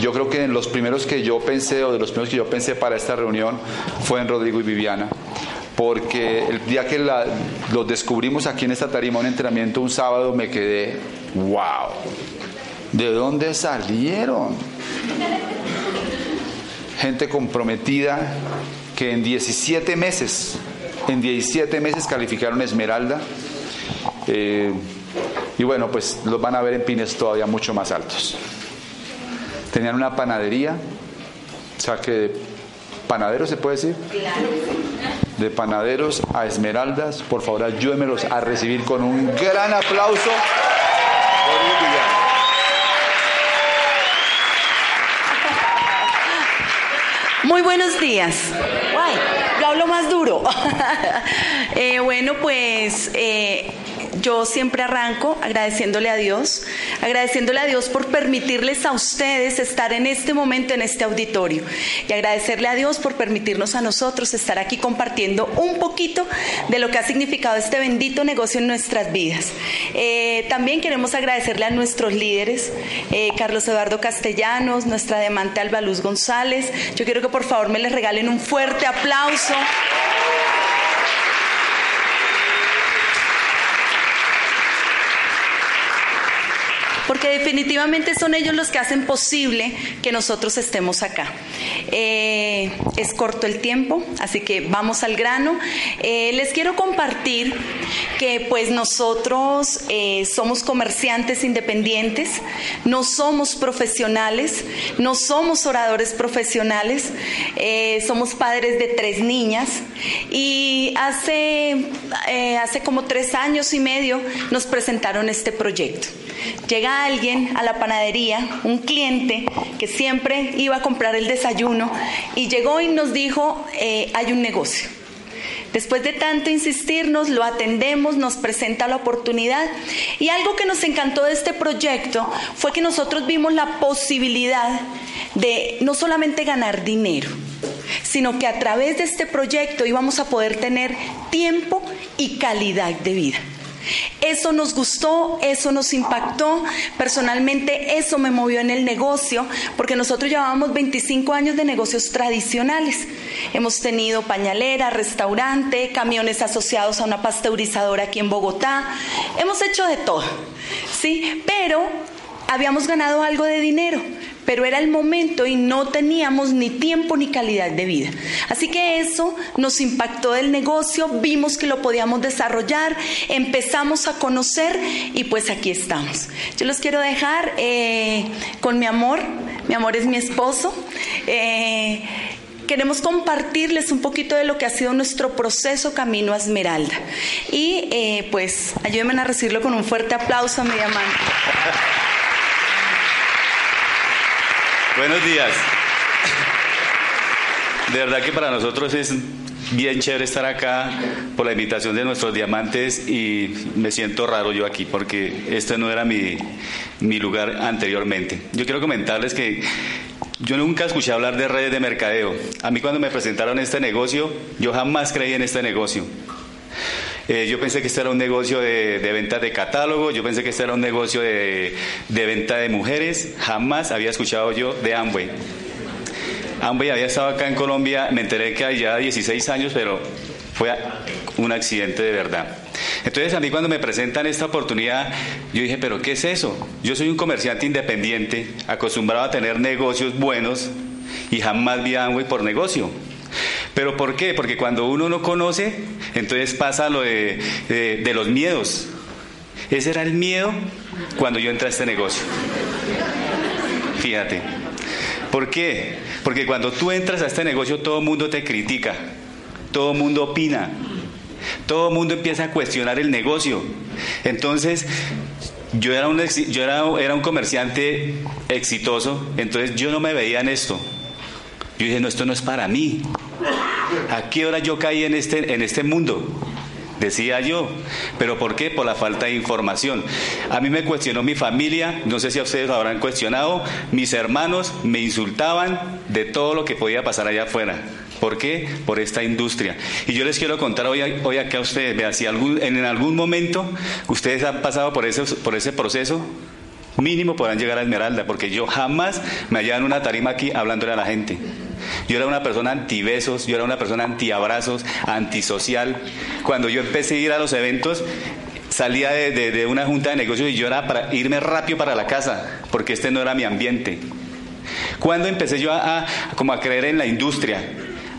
Yo creo que en los primeros que yo pensé, o de los primeros que yo pensé para esta reunión, fue en Rodrigo y Viviana. Porque el día que los descubrimos aquí en esta tarima, un entrenamiento un sábado, me quedé, wow, ¿de dónde salieron? Gente comprometida que en 17 meses, en 17 meses calificaron Esmeralda. Eh, y bueno, pues los van a ver en pines todavía mucho más altos. Tenían una panadería, o sea que de panaderos se puede decir. De panaderos a esmeraldas, por favor ayúdenmelos a recibir con un gran aplauso. Muy buenos días. Guay, yo hablo más duro. Eh, bueno, pues eh, yo siempre arranco agradeciéndole a Dios, agradeciéndole a Dios por permitirles a ustedes estar en este momento en este auditorio y agradecerle a Dios por permitirnos a nosotros estar aquí compartiendo un poquito de lo que ha significado este bendito negocio en nuestras vidas. Eh, también queremos agradecerle a nuestros líderes, eh, Carlos Eduardo Castellanos, nuestra demante Alba Luz González. Yo quiero que por favor me les regalen un fuerte aplauso. porque definitivamente son ellos los que hacen posible que nosotros estemos acá. Eh, es corto el tiempo, así que vamos al grano. Eh, les quiero compartir que pues nosotros eh, somos comerciantes independientes, no somos profesionales, no somos oradores profesionales, somos padres de tres niñas y hace, hace como tres años y medio nos presentaron este proyecto. Llega alguien a la panadería, un cliente que siempre iba a comprar el desayuno y llegó y nos dijo, eh, hay un negocio. Después de tanto insistirnos, lo atendemos, nos presenta la oportunidad y algo que nos encantó de este proyecto fue que nosotros vimos la posibilidad de no solamente ganar dinero, sino que a través de este proyecto íbamos a poder tener tiempo y calidad de vida. Eso nos gustó, eso nos impactó. Personalmente eso me movió en el negocio porque nosotros llevábamos 25 años de negocios tradicionales. Hemos tenido pañalera, restaurante, camiones asociados a una pasteurizadora aquí en Bogotá. Hemos hecho de todo. Sí, pero habíamos ganado algo de dinero pero era el momento y no teníamos ni tiempo ni calidad de vida. Así que eso nos impactó del negocio, vimos que lo podíamos desarrollar, empezamos a conocer y pues aquí estamos. Yo los quiero dejar eh, con mi amor, mi amor es mi esposo. Eh, queremos compartirles un poquito de lo que ha sido nuestro proceso Camino a Esmeralda. Y eh, pues ayúdenme a recibirlo con un fuerte aplauso a mi amante. Buenos días. De verdad que para nosotros es bien chévere estar acá por la invitación de nuestros diamantes y me siento raro yo aquí porque este no era mi, mi lugar anteriormente. Yo quiero comentarles que yo nunca escuché hablar de redes de mercadeo. A mí cuando me presentaron este negocio, yo jamás creí en este negocio. Eh, yo pensé que esto era un negocio de, venta de catálogo, yo pensé que esto era un negocio de, venta de mujeres, jamás había escuchado yo de Amway. Amway había estado acá en Colombia, me enteré que ya 16 años, pero fue un accidente de verdad. Entonces a mí cuando me presentan esta oportunidad, yo dije, pero ¿qué es eso? Yo soy un comerciante independiente, acostumbrado a tener negocios buenos y jamás vi a Amway por negocio. ¿Pero por qué? Porque cuando uno no conoce, entonces pasa lo de, de, los miedos. Ese era el miedo cuando yo entré a este negocio. Fíjate. ¿Por qué? Porque cuando tú entras a este negocio todo el mundo te critica, todo el mundo opina, todo el mundo empieza a cuestionar el negocio. Entonces, yo era un, yo era, era un comerciante exitoso, entonces yo no me veía en esto. Yo dije, no, esto no es para mí. ¿A qué hora yo caí en este, en este mundo? Decía yo. ¿Pero por qué? Por la falta de información. A mí me cuestionó mi familia, no sé si a ustedes lo habrán cuestionado, mis hermanos me insultaban de todo lo que podía pasar allá afuera. ¿Por qué? Por esta industria. Y yo les quiero contar hoy, hoy aquí a ustedes, vean, si algún, en algún momento ustedes han pasado por ese, por ese proceso, mínimo podrán llegar a Esmeralda, porque yo jamás me hallaba en una tarima aquí hablándole a la gente. Yo era una persona anti-besos, yo era una persona anti-abrazos, antisocial. Cuando yo empecé a ir a los eventos, salía de, una junta de negocios y yo era para irme rápido para la casa, porque este no era mi ambiente. Cuando empecé yo a, como a creer en la industria,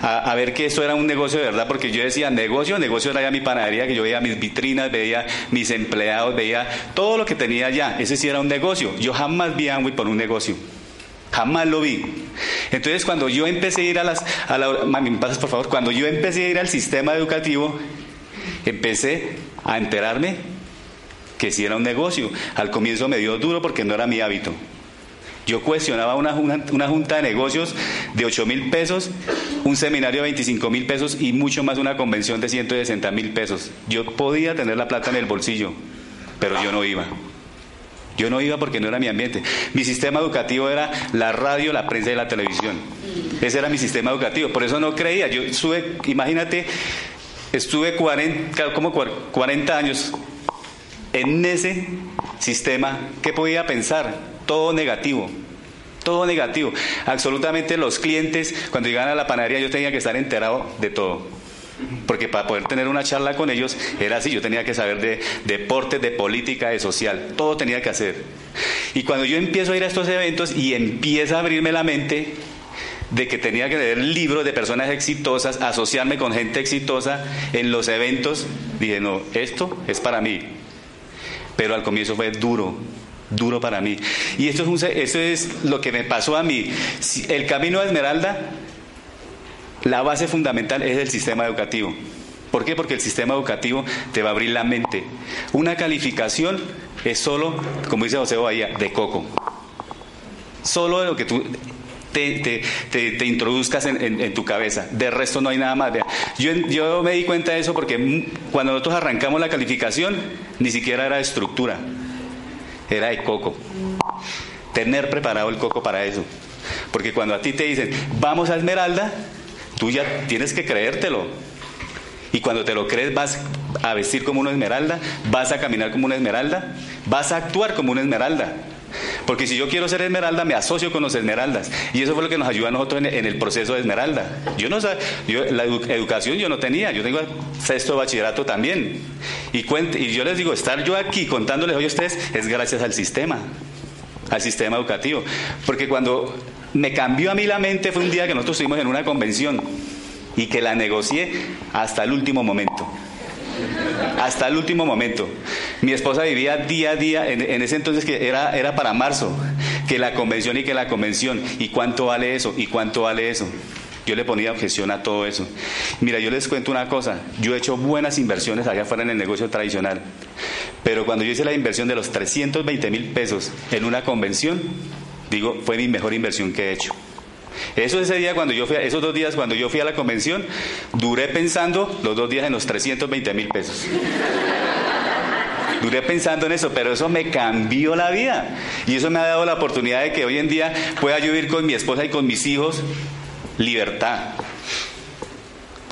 a, ver que esto era un negocio de verdad, porque yo decía, negocio, negocio era ya mi panadería, que yo veía mis vitrinas, veía mis empleados, veía todo lo que tenía allá, ese sí era un negocio. Yo jamás vi Amway por un negocio. Jamás lo vi. Entonces, cuando yo empecé a ir a las. Mami, pasas por favor? Cuando yo empecé a ir al sistema educativo, empecé a enterarme que si era un negocio. Al comienzo me dio duro porque no era mi hábito. Yo cuestionaba una, una, junta de negocios de 8 mil pesos, un seminario de 25 mil pesos y mucho más una convención de 160 mil pesos. Yo podía tener la plata en el bolsillo, pero yo no iba. Yo no iba porque no era mi ambiente. Mi sistema educativo era la radio, la prensa y la televisión. Ese era mi sistema educativo. Por eso no creía. Yo estuve, imagínate, estuve 40, como 40 años en ese sistema. ¿Qué podía pensar? Todo negativo. Todo negativo. Absolutamente los clientes, cuando llegaban a la panadería, yo tenía que estar enterado de todo. Porque para poder tener una charla con ellos era así, yo tenía que saber de deporte, de política, de social, todo tenía que hacer. Y cuando yo empiezo a ir a estos eventos y empieza a abrirme la mente de que tenía que leer libros de personas exitosas, asociarme con gente exitosa en los eventos, dije, no, esto es para mí. Pero al comienzo fue duro, duro para mí. Y esto es, esto es lo que me pasó a mí. El camino a Esmeralda la base fundamental es el sistema educativo. ¿Por qué? Porque el sistema educativo te va a abrir la mente. Una calificación es solo, como dice José Bahía, de coco. Solo de lo que tú te, introduzcas en, tu cabeza. De resto no hay nada más. Yo, yo me di cuenta de eso porque cuando nosotros arrancamos la calificación, ni siquiera era de estructura, era de coco. Tener preparado el coco para eso. Porque cuando a ti te dicen, vamos a Esmeralda, Tú ya tienes que creértelo. Y cuando te lo crees vas a vestir como una esmeralda, vas a caminar como una esmeralda, vas a actuar como una esmeralda. Porque si yo quiero ser esmeralda, me asocio con los esmeraldas. Y eso fue lo que nos ayuda a nosotros en, el proceso de esmeralda. Yo no yo, la educación yo no tenía, yo tengo sexto bachillerato también. Y, y yo les digo, estar yo aquí contándoles hoy a ustedes es gracias al sistema, al sistema educativo. Porque cuando me cambió a mí la mente fue un día que nosotros estuvimos en una convención y que la negocié hasta el último momento. Hasta el último momento. Mi esposa vivía día a día, en, ese entonces que era, era para marzo, que la convención y que la convención, y cuánto vale eso, y cuánto vale eso. Yo le ponía objeción a todo eso. Mira, yo les cuento una cosa, yo he hecho buenas inversiones allá afuera en el negocio tradicional, pero cuando yo hice la inversión de los 320 mil pesos en una convención, digo, fue mi mejor inversión que he hecho. Eso ese día cuando yo fui, esos dos días cuando yo fui a la convención, duré pensando los dos días en los 320 mil pesos. Duré pensando en eso, pero eso me cambió la vida. Y eso me ha dado la oportunidad de que hoy en día pueda yo vivir con mi esposa y con mis hijos libertad.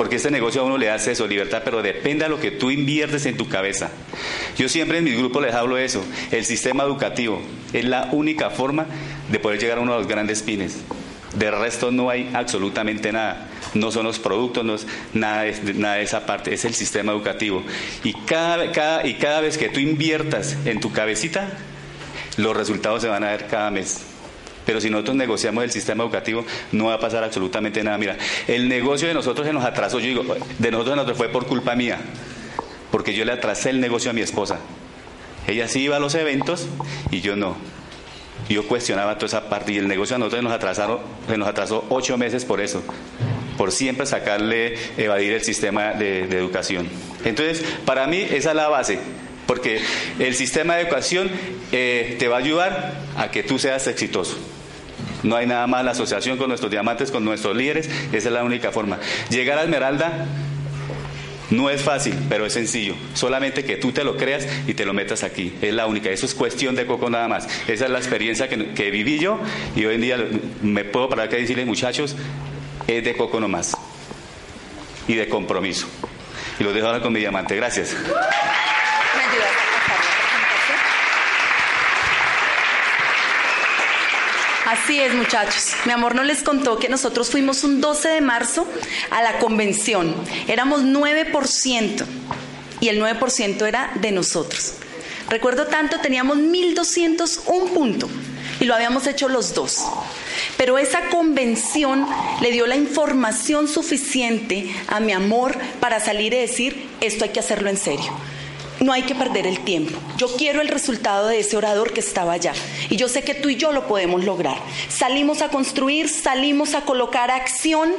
Porque este negocio a uno le hace eso, libertad, pero depende de lo que tú inviertes en tu cabeza. Yo siempre en mis grupos les hablo eso. El sistema educativo es la única forma de poder llegar a uno de los grandes pines. De resto no hay absolutamente nada. No son los productos, no es nada de, esa parte, es el sistema educativo. Y cada, cada, y cada vez que tú inviertas en tu cabecita, los resultados se van a ver cada mes. Pero si nosotros negociamos el sistema educativo, no va a pasar absolutamente nada. Mira, el negocio de nosotros se nos atrasó. Yo digo, de nosotros, nosotros fue por culpa mía, porque yo le atrasé el negocio a mi esposa. Ella sí iba a los eventos y yo no. Yo cuestionaba toda esa parte y el negocio a nosotros nos atrasaron, se nos atrasó ocho meses por eso, por siempre sacarle, evadir el sistema de, educación. Entonces, para mí esa es la base, porque el sistema de educación eh, te va a ayudar a que tú seas exitoso. No hay nada más la asociación con nuestros diamantes, con nuestros líderes, esa es la única forma. Llegar a Esmeralda no es fácil, pero es sencillo. Solamente que tú te lo creas y te lo metas aquí. Es la única. Eso es cuestión de coco nada más. Esa es la experiencia que, viví yo y hoy en día me puedo parar y decirles, muchachos, es de coco nomás. Y de compromiso. Y lo dejo ahora con mi diamante. Gracias. Así es, muchachos. Mi amor no les contó que nosotros fuimos un 12 de marzo a la convención. Éramos 9% y el 9% era de nosotros. Recuerdo tanto, teníamos 1201 punto y lo habíamos hecho los dos. Pero esa convención le dio la información suficiente a mi amor para salir y decir, esto hay que hacerlo en serio no hay que perder el tiempo. Yo quiero el resultado de ese orador que estaba allá. Y yo sé que tú y yo lo podemos lograr. Salimos a construir, salimos a colocar acción,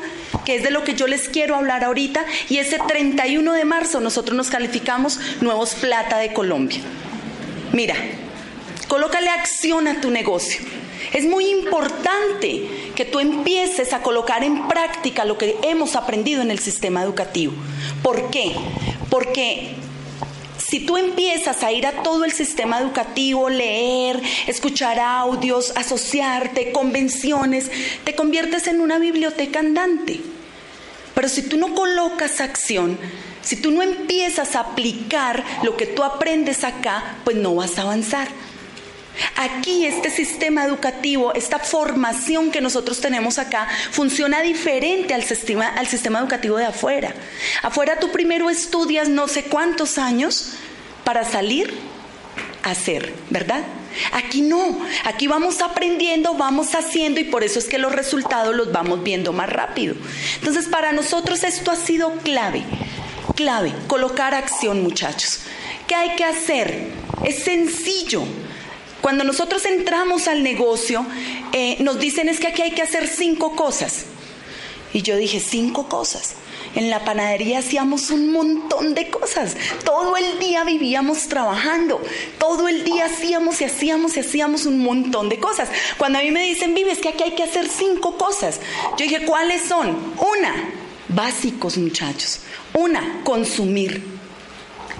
que es de lo que yo les quiero hablar ahorita. Y ese 31 de marzo nosotros nos calificamos Nuevos Plata de Colombia. Mira, colócale acción a tu negocio. Es muy importante que tú empieces a colocar en práctica lo que hemos aprendido en el sistema educativo. ¿Por qué? Porque si tú empiezas a ir a todo el sistema educativo, leer, escuchar audios, asociarte, convenciones, te conviertes en una biblioteca andante. Pero si tú no colocas acción, si tú no empiezas a aplicar lo que tú aprendes acá, pues no vas a avanzar. Aquí este sistema educativo, esta formación que nosotros tenemos acá, funciona diferente al sistema, educativo de afuera. Afuera tú primero estudias no sé cuántos años para salir a hacer, ¿verdad? Aquí no, aquí vamos aprendiendo, vamos haciendo y por eso es que los resultados los vamos viendo más rápido. Entonces para nosotros esto ha sido clave, clave, colocar acción muchachos. ¿Qué hay que hacer? Es sencillo. Cuando nosotros entramos al negocio, eh, nos dicen es que aquí hay que hacer cinco cosas. Y yo dije, cinco cosas. En la panadería hacíamos un montón de cosas. Todo el día vivíamos trabajando. Todo el día hacíamos y hacíamos y hacíamos un montón de cosas. Cuando a mí me dicen, vives que aquí hay que hacer cinco cosas. Yo dije, ¿cuáles son? Una, básicos muchachos. Una, consumir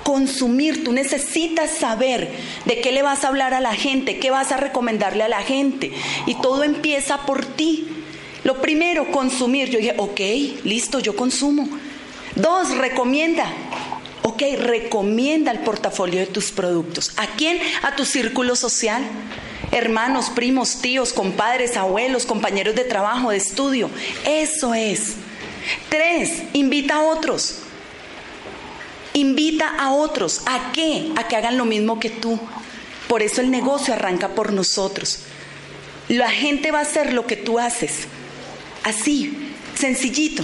consumir, tú necesitas saber de qué le vas a hablar a la gente, qué vas a recomendarle a la gente. Y todo empieza por ti. Lo primero, consumir. Yo dije, ok, listo, yo consumo. Dos, recomienda. Ok, recomienda el portafolio de tus productos. ¿A quién? A tu círculo social. Hermanos, primos, tíos, compadres, abuelos, compañeros de trabajo, de estudio. Eso es. Tres, invita a otros. Invita a otros. ¿A qué? A que hagan lo mismo que tú. Por eso el negocio arranca por nosotros. La gente va a hacer lo que tú haces. Así, sencillito.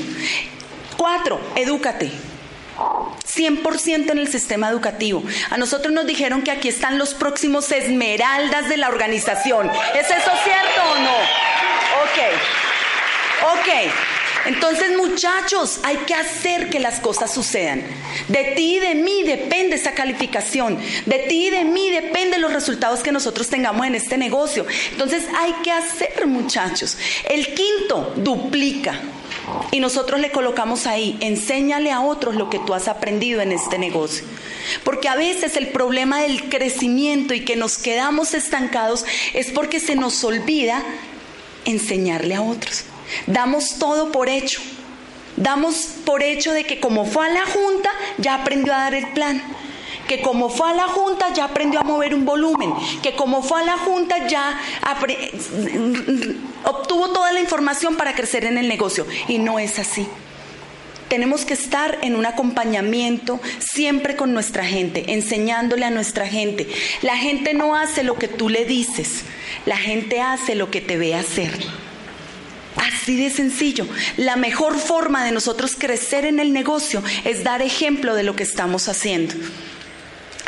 Cuatro, edúcate. 100% en el sistema educativo. A nosotros nos dijeron que aquí están los próximos esmeraldas de la organización. ¿Es eso cierto o no? Ok. Ok. Entonces, muchachos, hay que hacer que las cosas sucedan. De ti y de mí depende esa calificación. De ti y de mí dependen los resultados que nosotros tengamos en este negocio. Entonces, hay que hacer, muchachos. El quinto, duplica. Y nosotros le colocamos ahí, enséñale a otros lo que tú has aprendido en este negocio. Porque a veces el problema del crecimiento y que nos quedamos estancados es porque se nos olvida enseñarle a otros. Damos todo por hecho. Damos por hecho de que como fue a la junta, ya aprendió a dar el plan. Que como fue a la junta, ya aprendió a mover un volumen. Que como fue a la junta, ya obtuvo toda la información para crecer en el negocio. Y no es así. Tenemos que estar en un acompañamiento siempre con nuestra gente, enseñándole a nuestra gente. La gente no hace lo que tú le dices, la gente hace lo que te ve hacer. Así de sencillo. La mejor forma de nosotros crecer en el negocio es dar ejemplo de lo que estamos haciendo.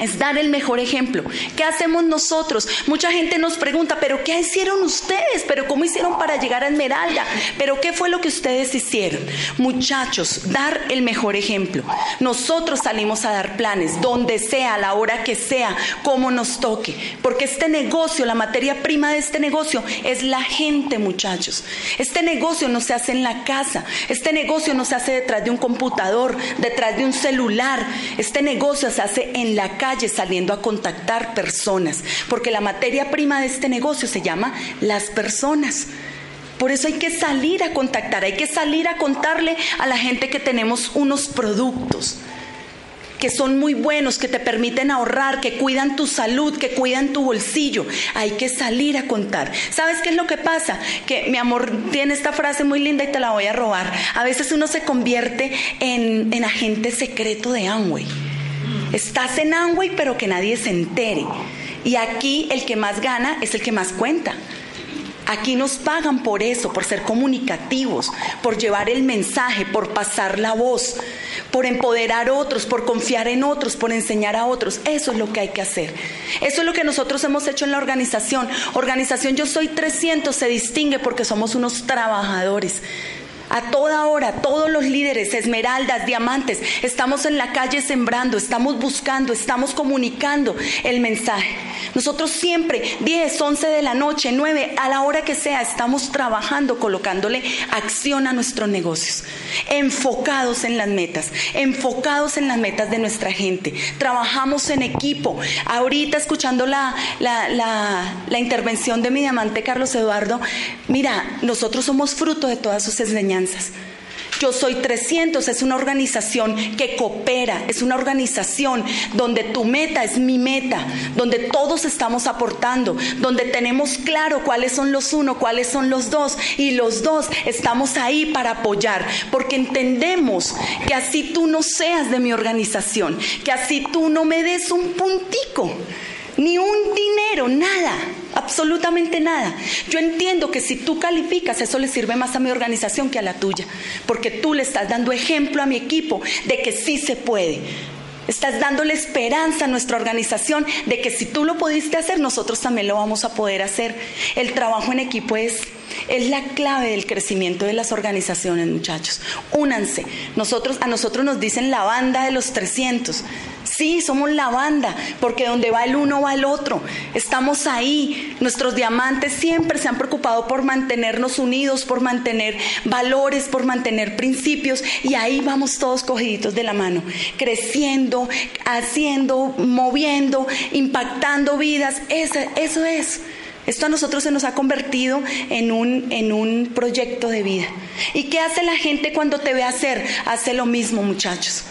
Es dar el mejor ejemplo. ¿Qué hacemos nosotros? Mucha gente nos pregunta, pero ¿qué hicieron ustedes? ¿Pero cómo hicieron para llegar a Esmeralda? ¿Pero qué fue lo que ustedes hicieron? Muchachos, dar el mejor ejemplo. Nosotros salimos a dar planes, donde sea, a la hora que sea, como nos toque. Porque este negocio, la materia prima de este negocio es la gente, muchachos. Este negocio no se hace en la casa. Este negocio no se hace detrás de un computador, detrás de un celular. Este negocio se hace en la saliendo a contactar personas. Porque la materia prima de este negocio se llama las personas. Por eso hay que salir a contactar, hay que salir a contarle a la gente que tenemos unos productos que son muy buenos, que te permiten ahorrar, que cuidan tu salud, que cuidan tu bolsillo. Hay que salir a contar. ¿Sabes qué es lo que pasa? Que mi amor tiene esta frase muy linda y te la voy a robar. A veces uno se convierte en, en agente secreto de Amway. Estás en Amway pero que nadie se entere. Y aquí el que más gana es el que más cuenta. Aquí nos pagan por eso, por ser comunicativos, por llevar el mensaje, por pasar la voz, por empoderar a otros, por confiar en otros, por enseñar a otros. Eso es lo que hay que hacer. Eso es lo que nosotros hemos hecho en la organización. Organización Yo Soy 300 se distingue porque somos unos trabajadores. A toda hora, todos los líderes, esmeraldas, diamantes, estamos en la calle sembrando, estamos buscando, estamos comunicando el mensaje. Nosotros siempre, 10, 11 de la noche, 9, a la hora que sea, estamos trabajando, colocándole acción a nuestros negocios, enfocados en las metas, enfocados en las metas de nuestra gente. Trabajamos en equipo. Ahorita escuchando la, la, la, la intervención de mi diamante Carlos Eduardo, mira, nosotros somos fruto de todas sus enseñanzas. Yo Soy 300 es una organización que coopera, es una organización donde tu meta es mi meta, donde todos estamos aportando, donde tenemos claro cuáles son los uno, cuáles son los dos y los dos estamos ahí para apoyar, porque entendemos que así tú no seas de mi organización, que así tú no me des un puntico, ni un dinero, nada absolutamente nada. Yo entiendo que si tú calificas, eso le sirve más a mi organización que a la tuya, porque tú le estás dando ejemplo a mi equipo de que sí se puede. Estás dándole esperanza a nuestra organización de que si tú lo pudiste hacer, nosotros también lo vamos a poder hacer. El trabajo en equipo es, es la clave del crecimiento de las organizaciones, muchachos. Únanse. Nosotros, a nosotros nos dicen la banda de los 300. Sí, somos la banda, porque donde va el uno va el otro. Estamos ahí. Nuestros diamantes siempre se han preocupado por mantenernos unidos, por mantener valores, por mantener principios. Y ahí vamos todos cogiditos de la mano, creciendo, haciendo, moviendo, impactando vidas. Eso, eso es. Esto a nosotros se nos ha convertido en un, en un proyecto de vida. ¿Y qué hace la gente cuando te ve hacer? Hace lo mismo, muchachos.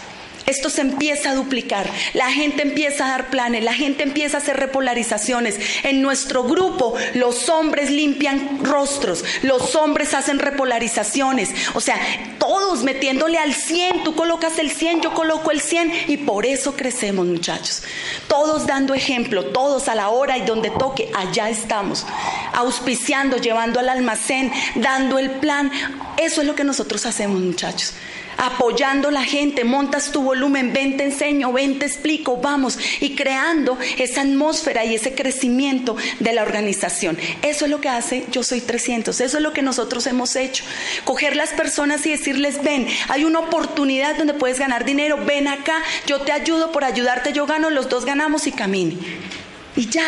Esto se empieza a duplicar, la gente empieza a dar planes, la gente empieza a hacer repolarizaciones. En nuestro grupo los hombres limpian rostros, los hombres hacen repolarizaciones, o sea, todos metiéndole al 100, tú colocas el 100, yo coloco el 100 y por eso crecemos muchachos. Todos dando ejemplo, todos a la hora y donde toque, allá estamos, auspiciando, llevando al almacén, dando el plan. Eso es lo que nosotros hacemos muchachos apoyando a la gente, montas tu volumen, ven te enseño, ven te explico, vamos, y creando esa atmósfera y ese crecimiento de la organización. Eso es lo que hace Yo Soy 300, eso es lo que nosotros hemos hecho. Coger las personas y decirles, ven, hay una oportunidad donde puedes ganar dinero, ven acá, yo te ayudo por ayudarte, yo gano, los dos ganamos y camine. Y ya,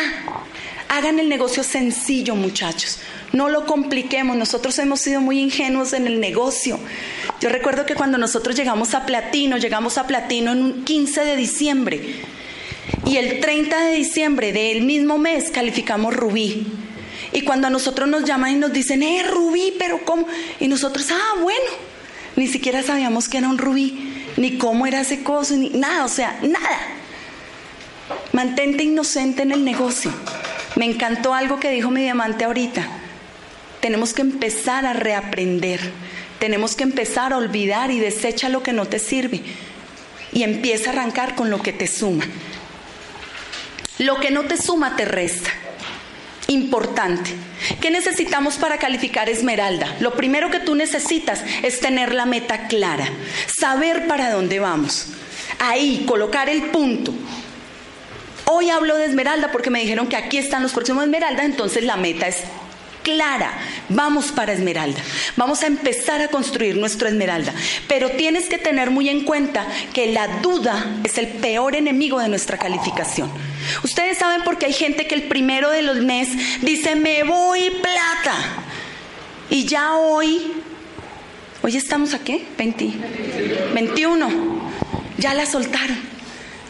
hagan el negocio sencillo, muchachos. No lo compliquemos, nosotros hemos sido muy ingenuos en el negocio. Yo recuerdo que cuando nosotros llegamos a Platino, llegamos a Platino en un 15 de diciembre y el 30 de diciembre del mismo mes calificamos Rubí. Y cuando a nosotros nos llaman y nos dicen, eh, Rubí, pero ¿cómo? Y nosotros, ah, bueno, ni siquiera sabíamos que era un rubí, ni cómo era ese coso, ni nada, o sea, nada. Mantente inocente en el negocio. Me encantó algo que dijo mi diamante ahorita. Tenemos que empezar a reaprender. Tenemos que empezar a olvidar y desecha lo que no te sirve. Y empieza a arrancar con lo que te suma. Lo que no te suma te resta. Importante. ¿Qué necesitamos para calificar Esmeralda? Lo primero que tú necesitas es tener la meta clara, saber para dónde vamos. Ahí, colocar el punto. Hoy hablo de Esmeralda porque me dijeron que aquí están los próximos Esmeralda, entonces la meta es clara. Vamos para Esmeralda. Vamos a empezar a construir nuestro Esmeralda. Pero tienes que tener muy en cuenta que la duda es el peor enemigo de nuestra calificación. Ustedes saben por qué hay gente que el primero de los meses dice, me voy plata. Y ya hoy, hoy estamos a qué? 20, 21. Ya la soltaron.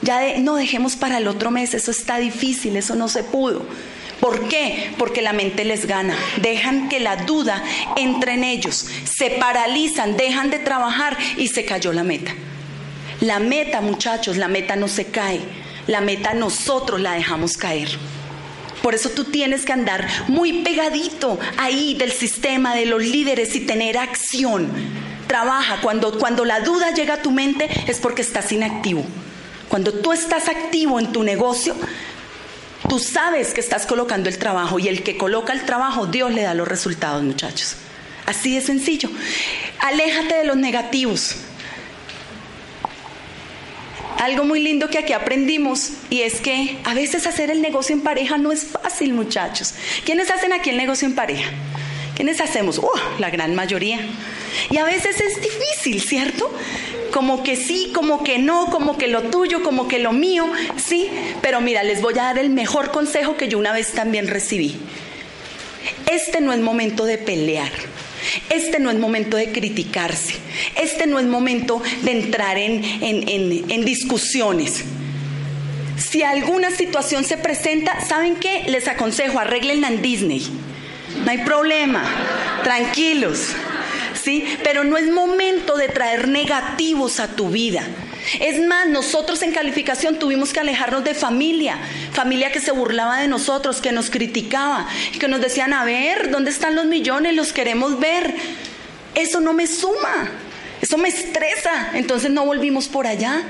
Ya no dejemos para el otro mes, eso está difícil, eso no se pudo. ¿Por qué? Porque la mente les gana. Dejan que la duda entre en ellos. Se paralizan, dejan de trabajar y se cayó la meta. La meta, muchachos, la meta no se cae. La meta nosotros la dejamos caer. Por eso tú tienes que andar muy pegadito ahí del sistema, de los líderes y tener acción. Trabaja. Cuando, cuando la duda llega a tu mente es porque estás inactivo. Cuando tú estás activo en tu negocio, Tú sabes que estás colocando el trabajo y el que coloca el trabajo, Dios le da los resultados, muchachos. Así de sencillo. Aléjate de los negativos. Algo muy lindo que aquí aprendimos y es que a veces hacer el negocio en pareja no es fácil, muchachos. ¿Quiénes hacen aquí el negocio en pareja? ¿Quiénes hacemos? Uh, la gran mayoría. Y a veces es difícil, ¿cierto? Como que sí, como que no, como que lo tuyo, como que lo mío, sí. Pero mira, les voy a dar el mejor consejo que yo una vez también recibí. Este no es momento de pelear. Este no es momento de criticarse. Este no es momento de entrar en, en, discusiones. Si alguna situación se presenta, ¿saben qué? Les aconsejo, arreglenla en Disney. No hay problema. Tranquilos. ¿sí? Pero no es momento de traer negativos a tu vida. Es más, nosotros en calificación tuvimos que alejarnos de familia, familia que se burlaba de nosotros, que nos criticaba, que nos decían, a ver, ¿dónde están los millones? Los queremos ver. Eso no me suma, eso me estresa, entonces no volvimos por allá.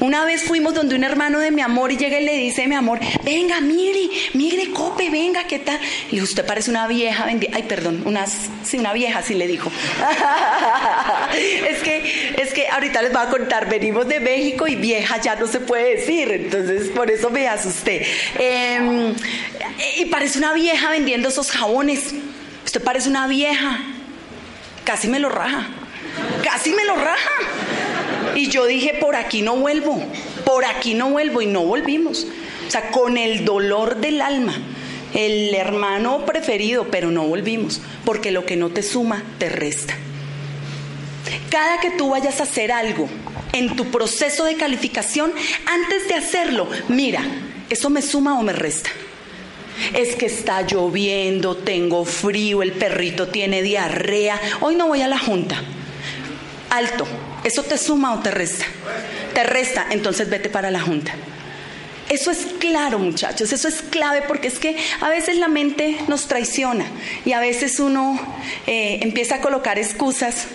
Una vez fuimos donde un hermano de mi amor y llega y le dice, mi amor, venga, mire, mire, cope, venga, ¿qué tal? Y le usted parece una vieja, ay, perdón, una, sí, una vieja, así le dijo. es, que, es que ahorita les voy a contar, venimos de México y vieja ya no se puede decir, entonces por eso me asusté. Em, y parece una vieja vendiendo esos jabones. Usted parece una vieja. Casi me lo raja. Casi me lo raja. Y yo dije, por aquí no vuelvo, por aquí no vuelvo y no volvimos. O sea, con el dolor del alma, el hermano preferido, pero no volvimos, porque lo que no te suma, te resta. Cada que tú vayas a hacer algo en tu proceso de calificación, antes de hacerlo, mira, ¿eso me suma o me resta? Es que está lloviendo, tengo frío, el perrito tiene diarrea, hoy no voy a la junta. Alto, ¿Eso te suma o te resta? Te resta, entonces vete para la junta. Eso es claro, muchachos, eso es clave porque es que a veces la mente nos traiciona y a veces uno eh, empieza a colocar excusas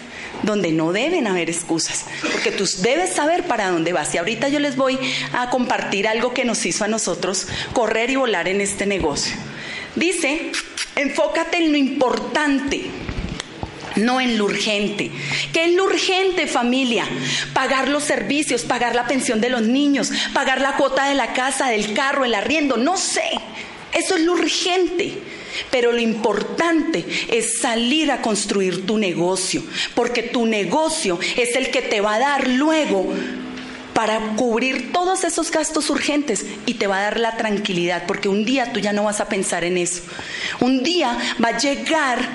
donde no deben haber excusas, porque tú debes saber para dónde vas. Y ahorita yo les voy a compartir algo que nos hizo a nosotros correr y volar en este negocio. Dice, enfócate en lo importante no en lo urgente. ¿Qué es lo urgente, familia? Pagar los servicios, pagar la pensión de los niños, pagar la cuota de la casa, del carro, el arriendo, no sé. Eso es lo urgente. Pero lo importante es salir a construir tu negocio, porque tu negocio es el que te va a dar luego para cubrir todos esos gastos urgentes y te va a dar la tranquilidad, porque un día tú ya no vas a pensar en eso. Un día va a llegar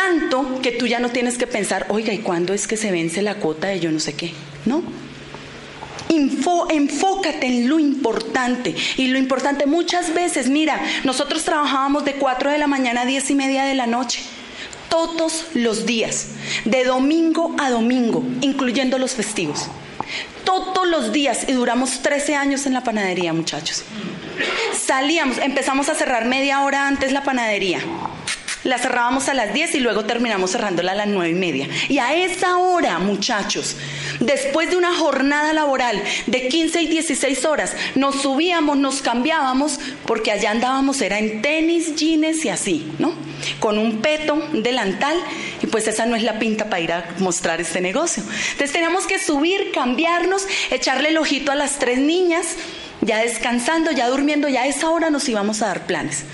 tanto que tú ya no tienes que pensar, oiga, ¿y cuándo es que se vence la cuota de yo no sé qué? ¿No? enfócate en lo importante. Y lo importante muchas veces, mira, nosotros trabajábamos de 4 de la mañana a 10 y media de la noche. Todos los días, de domingo a domingo, incluyendo los festivos. Todos los días y duramos 13 años en la panadería, muchachos. Salíamos, empezamos a cerrar media hora antes la panadería la cerrábamos a las 10 y luego terminamos cerrándola a las 9 y media. Y a esa hora, muchachos, después de una jornada laboral de 15 y 16 horas, nos subíamos, nos cambiábamos, porque allá andábamos, era en tenis, jeans y así, ¿no? Con un peto, un delantal, y pues esa no es la pinta para ir a mostrar este negocio. Entonces teníamos que subir, cambiarnos, echarle el ojito a las tres niñas ya descansando, ya durmiendo, ya a esa hora nos íbamos a dar planes.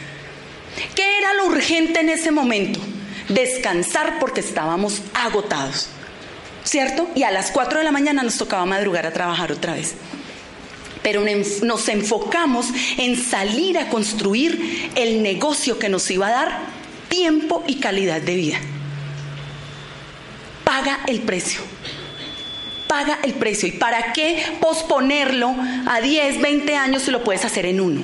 ¿Qué era lo urgente en ese momento? Descansar porque estábamos agotados. ¿Cierto? Y a las 4 de la mañana nos tocaba madrugar a trabajar otra vez. Pero nos enfocamos en salir a construir el negocio que nos iba a dar tiempo y calidad de vida. Paga el precio paga el precio. ¿Y para qué posponerlo a 10, 20 años si lo puedes hacer en uno?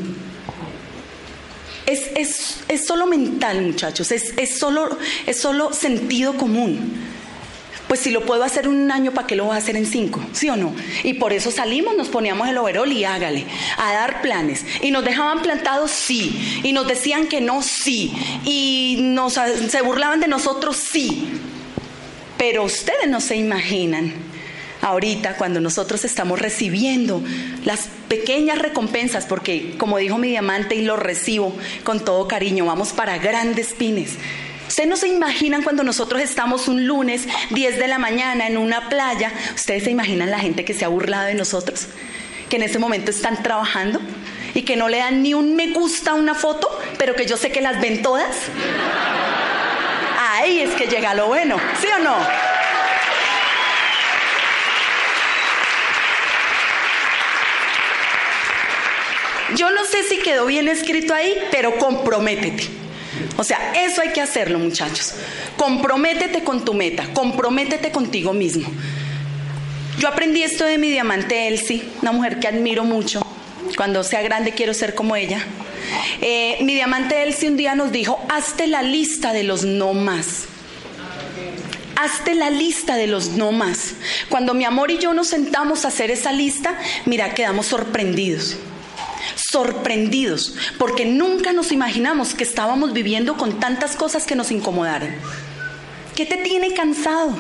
Es, es, es solo mental, muchachos, es, es, solo, es solo sentido común. Pues si lo puedo hacer en un año, ¿para qué lo voy a hacer en cinco? ¿Sí o no? Y por eso salimos, nos poníamos el overol y hágale, a dar planes. Y nos dejaban plantados, sí. Y nos decían que no, sí. Y nos, se burlaban de nosotros, sí. Pero ustedes no se imaginan ahorita cuando nosotros estamos recibiendo las pequeñas recompensas, porque como dijo mi diamante y lo recibo con todo cariño, vamos para grandes pines. Ustedes no se imaginan cuando nosotros estamos un lunes 10 de la mañana en una playa, ustedes se imaginan la gente que se ha burlado de nosotros, que en ese momento están trabajando y que no le dan ni un me gusta a una foto, pero que yo sé que las ven todas. Ahí es que llega lo bueno, ¿sí o no? Yo no sé si quedó bien escrito ahí, pero comprométete. O sea, eso hay que hacerlo, muchachos. Comprométete con tu meta, comprométete contigo mismo. Yo aprendí esto de mi diamante Elsie, una mujer que admiro mucho. Cuando sea grande quiero ser como ella. Eh, mi diamante Elsie un día nos dijo, hazte la lista de los no más. Hazte la lista de los no más. Cuando mi amor y yo nos sentamos a hacer esa lista, mira, quedamos sorprendidos sorprendidos, porque nunca nos imaginamos que estábamos viviendo con tantas cosas que nos incomodaran. ¿Qué te tiene cansado?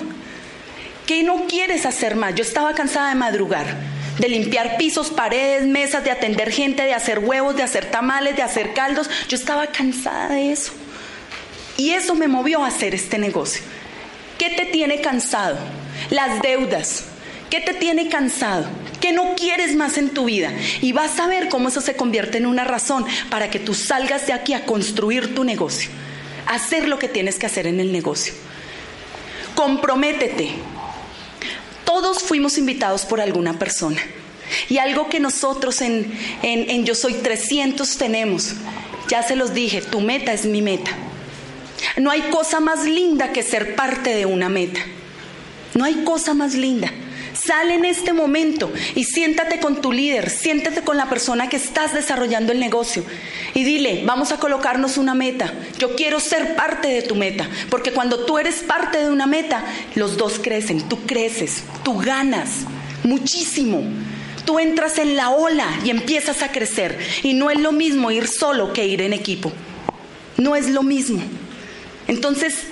¿Qué no quieres hacer más? Yo estaba cansada de madrugar, de limpiar pisos, paredes, mesas, de atender gente, de hacer huevos, de hacer tamales, de hacer caldos. Yo estaba cansada de eso. Y eso me movió a hacer este negocio. ¿Qué te tiene cansado? Las deudas. ¿Qué te tiene cansado? Que no quieres más en tu vida. Y vas a ver cómo eso se convierte en una razón para que tú salgas de aquí a construir tu negocio, a hacer lo que tienes que hacer en el negocio. Comprométete. Todos fuimos invitados por alguna persona. Y algo que nosotros en, en Yo Soy 300 tenemos, ya se los dije, tu meta es mi meta. No hay cosa más linda que ser parte de una meta. No hay cosa más linda. Sale en este momento y siéntate con tu líder, siéntate con la persona que estás desarrollando el negocio y dile, vamos a colocarnos una meta. Yo quiero ser parte de tu meta, porque cuando tú eres parte de una meta, los dos crecen, tú creces, tú ganas muchísimo. Tú entras en la ola y empiezas a crecer. Y no es lo mismo ir solo que ir en equipo. No es lo mismo. Entonces,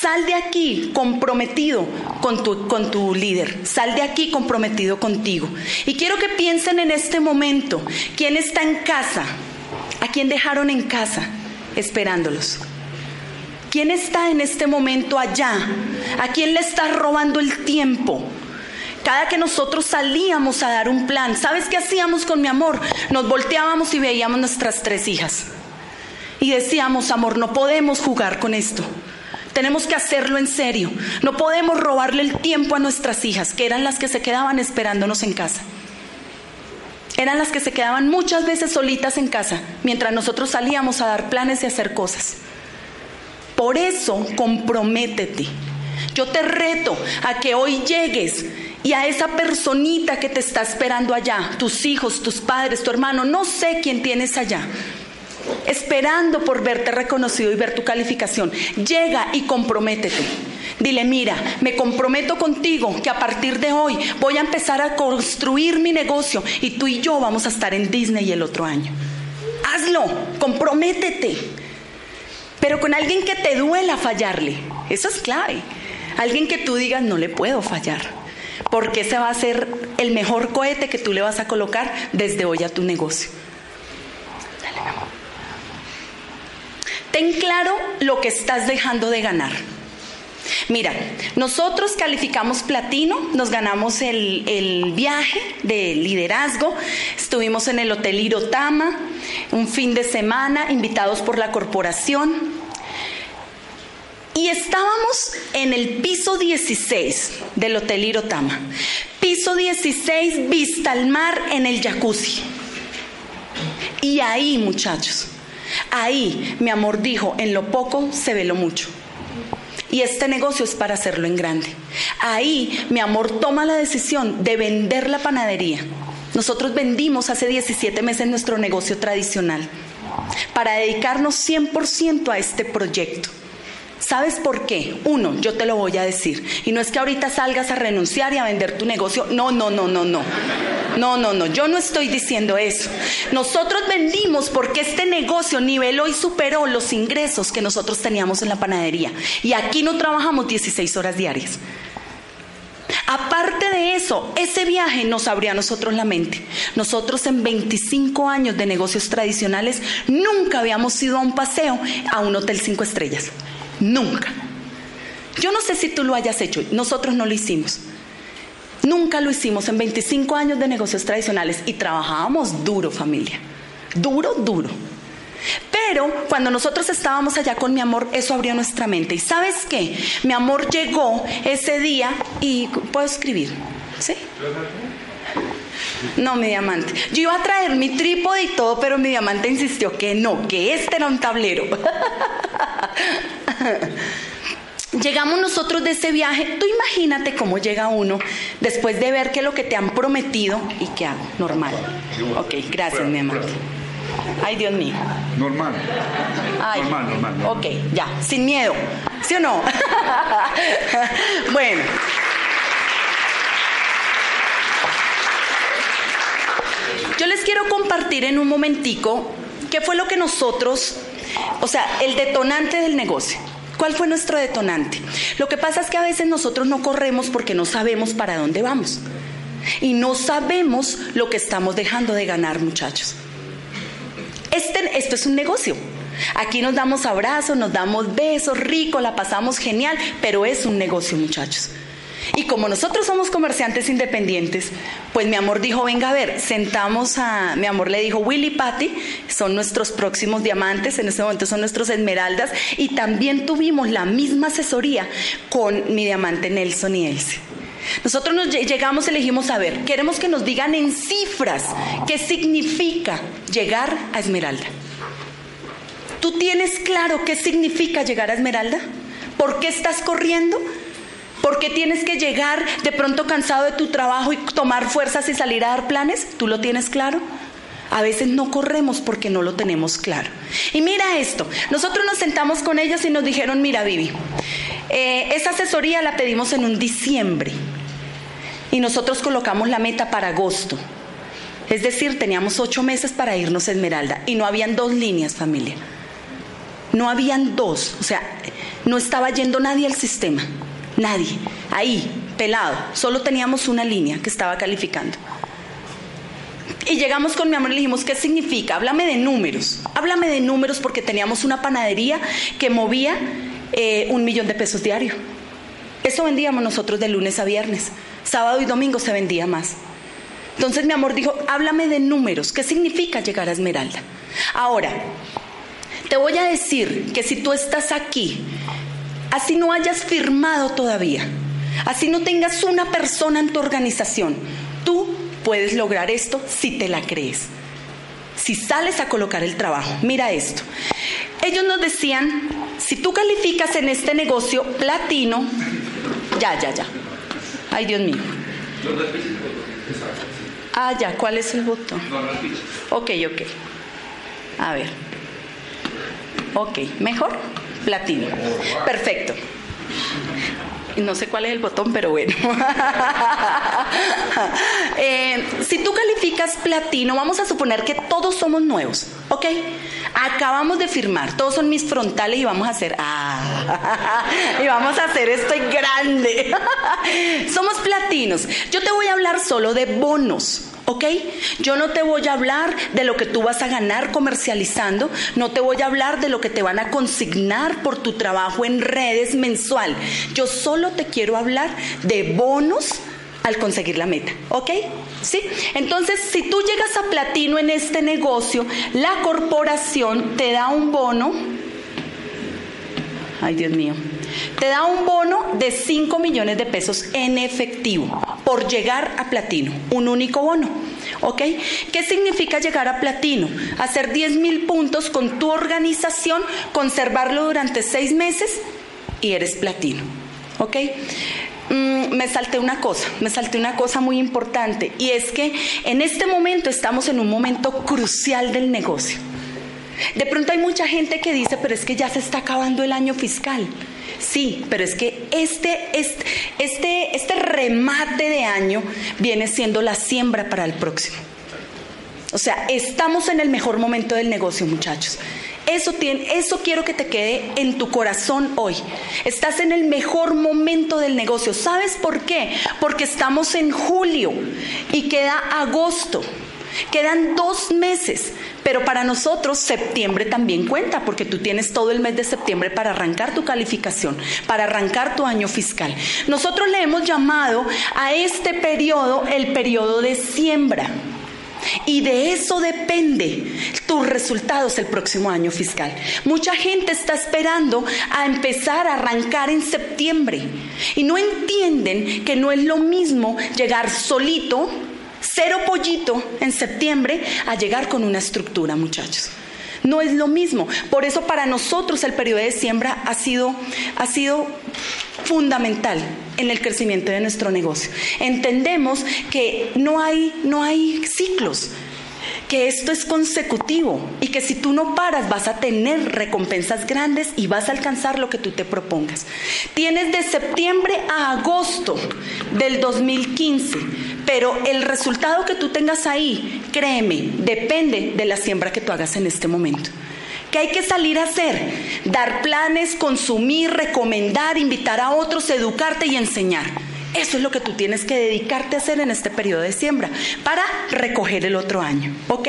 Sal de aquí comprometido con tu, con tu líder. Sal de aquí comprometido contigo. Y quiero que piensen en este momento, ¿quién está en casa? ¿A quién dejaron en casa esperándolos? ¿Quién está en este momento allá? ¿A quién le está robando el tiempo? Cada que nosotros salíamos a dar un plan, ¿sabes qué hacíamos con mi amor? Nos volteábamos y veíamos nuestras tres hijas. Y decíamos, amor, no podemos jugar con esto. Tenemos que hacerlo en serio. No podemos robarle el tiempo a nuestras hijas, que eran las que se quedaban esperándonos en casa. Eran las que se quedaban muchas veces solitas en casa, mientras nosotros salíamos a dar planes y hacer cosas. Por eso, comprométete. Yo te reto a que hoy llegues y a esa personita que te está esperando allá, tus hijos, tus padres, tu hermano, no sé quién tienes allá, esperando por verte reconocido y ver tu calificación. Llega y comprométete. Dile, mira, me comprometo contigo que a partir de hoy voy a empezar a construir mi negocio y tú y yo vamos a estar en Disney el otro año. Hazlo, comprométete. Pero con alguien que te duela fallarle. Eso es clave. Alguien que tú digas, no le puedo fallar. Porque ese va a ser el mejor cohete que tú le vas a colocar desde hoy a tu negocio. Ten claro lo que estás dejando de ganar. Mira, nosotros calificamos platino, nos ganamos el, el, viaje de liderazgo, estuvimos en el Hotel Irotama un fin de semana, invitados por la corporación. Y estábamos en el piso 16 del Hotel Irotama. Piso 16, vista al mar en el jacuzzi. Y ahí, muchachos, ahí mi amor dijo, en lo poco se ve lo mucho. Y este negocio es para hacerlo en grande. Ahí mi amor toma la decisión de vender la panadería. Nosotros vendimos hace 17 meses nuestro negocio tradicional para dedicarnos 100% a este proyecto. ¿Sabes por qué? Uno, yo te lo voy a decir. Y no es que ahorita salgas a renunciar y a vender tu negocio. No, no, no, no, no. No, no, no. Yo no estoy diciendo eso. Nosotros vendimos porque este negocio niveló y superó los ingresos que nosotros teníamos en la panadería. Y aquí no trabajamos 16 horas diarias. Aparte de eso, ese viaje nos abrió a nosotros la mente. Nosotros en 25 años de negocios tradicionales nunca habíamos ido a un paseo a un hotel cinco estrellas. Nunca. Yo no sé si tú lo hayas hecho, nosotros no lo hicimos. Nunca lo hicimos en 25 años de negocios tradicionales y trabajábamos duro familia. Duro, duro. Pero cuando nosotros estábamos allá con mi amor, eso abrió nuestra mente. ¿Y sabes qué? Mi amor llegó ese día y puedo escribir. ¿Sí? No, mi diamante. Yo iba a traer mi trípode y todo, pero mi diamante insistió que no, que este era un tablero. Llegamos nosotros de ese viaje, tú imagínate cómo llega uno después de ver que lo que te han prometido y qué hago, normal. Ok, gracias mi amante. Ay, Dios mío. Normal. Normal, normal, normal. Ok, ya, sin miedo. ¿Sí o no? bueno. Yo les quiero compartir en un momentico qué fue lo que nosotros, o sea, el detonante del negocio. ¿Cuál fue nuestro detonante? Lo que pasa es que a veces nosotros no corremos porque no sabemos para dónde vamos. Y no sabemos lo que estamos dejando de ganar, muchachos. Este, esto es un negocio. Aquí nos damos abrazos, nos damos besos, rico, la pasamos genial, pero es un negocio, muchachos. Y como nosotros somos comerciantes independientes, pues mi amor dijo, venga a ver, sentamos a, mi amor le dijo, Willy Patty son nuestros próximos diamantes, en este momento son nuestros esmeraldas, y también tuvimos la misma asesoría con mi diamante Nelson y Elsie. Nosotros nos llegamos, elegimos a ver, queremos que nos digan en cifras qué significa llegar a Esmeralda. ¿Tú tienes claro qué significa llegar a Esmeralda? ¿Por qué estás corriendo? ¿Por qué tienes que llegar de pronto cansado de tu trabajo y tomar fuerzas y salir a dar planes? ¿Tú lo tienes claro? A veces no corremos porque no lo tenemos claro. Y mira esto, nosotros nos sentamos con ellos y nos dijeron, mira Vivi, eh, esa asesoría la pedimos en un diciembre y nosotros colocamos la meta para agosto. Es decir, teníamos ocho meses para irnos a Esmeralda y no habían dos líneas, familia. No habían dos, o sea, no estaba yendo nadie al sistema. Nadie. Ahí, pelado. Solo teníamos una línea que estaba calificando. Y llegamos con mi amor y le dijimos, ¿qué significa? Háblame de números. Háblame de números porque teníamos una panadería que movía eh, un millón de pesos diario. Eso vendíamos nosotros de lunes a viernes. Sábado y domingo se vendía más. Entonces mi amor dijo, háblame de números. ¿Qué significa llegar a Esmeralda? Ahora, te voy a decir que si tú estás aquí así no hayas firmado todavía, así no tengas una persona en tu organización, tú puedes lograr esto si te la crees. Si sales a colocar el trabajo, mira esto. Ellos nos decían, si tú calificas en este negocio platino, ya, ya, ya. Ay, Dios mío. Ah, ya, ¿cuál es el botón? Ok, ok. A ver. Ok, ¿mejor? Platino. Perfecto. No sé cuál es el botón, pero bueno. Eh, si tú calificas platino, vamos a suponer que todos somos nuevos, ¿ok? Acabamos de firmar, todos son mis frontales y vamos a hacer, ah, y vamos a hacer esto grande. somos platinos. Yo te voy a hablar solo de bonos. ¿Ok? Yo no te voy a hablar de lo que tú vas a ganar comercializando, no te voy a hablar de lo que te van a consignar por tu trabajo en redes mensual. Yo solo te quiero hablar de bonos al conseguir la meta. ¿Ok? ¿Sí? Entonces, si tú llegas a platino en este negocio, la corporación te da un bono. Ay, Dios mío. Te da un bono de 5 millones de pesos en efectivo por llegar a platino, un único bono. ¿Ok? ¿Qué significa llegar a platino? Hacer 10 mil puntos con tu organización, conservarlo durante 6 meses y eres platino. ¿Ok? Mm, me salté una cosa, me salté una cosa muy importante y es que en este momento estamos en un momento crucial del negocio. De pronto hay mucha gente que dice, pero es que ya se está acabando el año fiscal. Sí, pero es que este, este, este, este remate de año viene siendo la siembra para el próximo. O sea, estamos en el mejor momento del negocio, muchachos. Eso, tiene, eso quiero que te quede en tu corazón hoy. Estás en el mejor momento del negocio. ¿Sabes por qué? Porque estamos en julio y queda agosto. Quedan dos meses, pero para nosotros septiembre también cuenta, porque tú tienes todo el mes de septiembre para arrancar tu calificación, para arrancar tu año fiscal. Nosotros le hemos llamado a este periodo el periodo de siembra. Y de eso depende tus resultados el próximo año fiscal. Mucha gente está esperando a empezar a arrancar en septiembre y no entienden que no es lo mismo llegar solito cero pollito en septiembre a llegar con una estructura, muchachos. No es lo mismo. Por eso para nosotros el periodo de siembra ha sido, ha sido fundamental en el crecimiento de nuestro negocio. Entendemos que no hay, no hay ciclos que esto es consecutivo y que si tú no paras vas a tener recompensas grandes y vas a alcanzar lo que tú te propongas. Tienes de septiembre a agosto del 2015, pero el resultado que tú tengas ahí, créeme, depende de la siembra que tú hagas en este momento. ¿Qué hay que salir a hacer? Dar planes, consumir, recomendar, invitar a otros, educarte y enseñar. Eso es lo que tú tienes que dedicarte a hacer en este periodo de siembra para recoger el otro año, ¿ok?